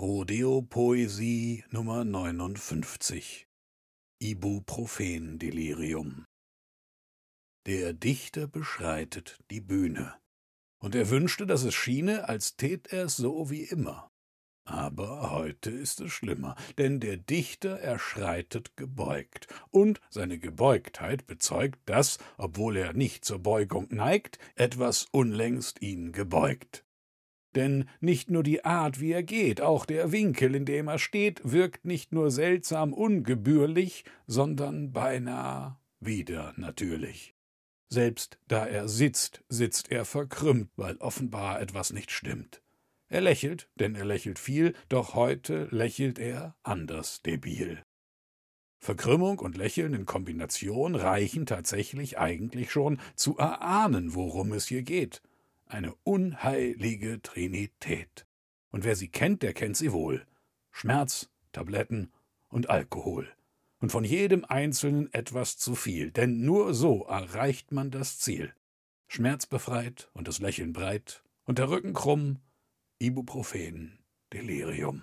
Rodeo-Poesie Nummer 59 Ibuprofen-Delirium Der Dichter beschreitet die Bühne, und er wünschte, dass es schiene, als tät er's so wie immer. Aber heute ist es schlimmer, denn der Dichter erschreitet gebeugt, und seine Gebeugtheit bezeugt, dass, obwohl er nicht zur Beugung neigt, etwas unlängst ihn gebeugt. Denn nicht nur die Art, wie er geht, auch der Winkel, in dem er steht, wirkt nicht nur seltsam ungebührlich, sondern beinahe wieder natürlich. Selbst da er sitzt, sitzt er verkrümmt, weil offenbar etwas nicht stimmt. Er lächelt, denn er lächelt viel, doch heute lächelt er anders debil. Verkrümmung und Lächeln in Kombination reichen tatsächlich eigentlich schon zu erahnen, worum es hier geht eine unheilige Trinität. Und wer sie kennt, der kennt sie wohl. Schmerz, Tabletten und Alkohol. Und von jedem Einzelnen etwas zu viel, denn nur so erreicht man das Ziel. Schmerzbefreit und das Lächeln breit und der Rücken krumm, Ibuprofen, Delirium.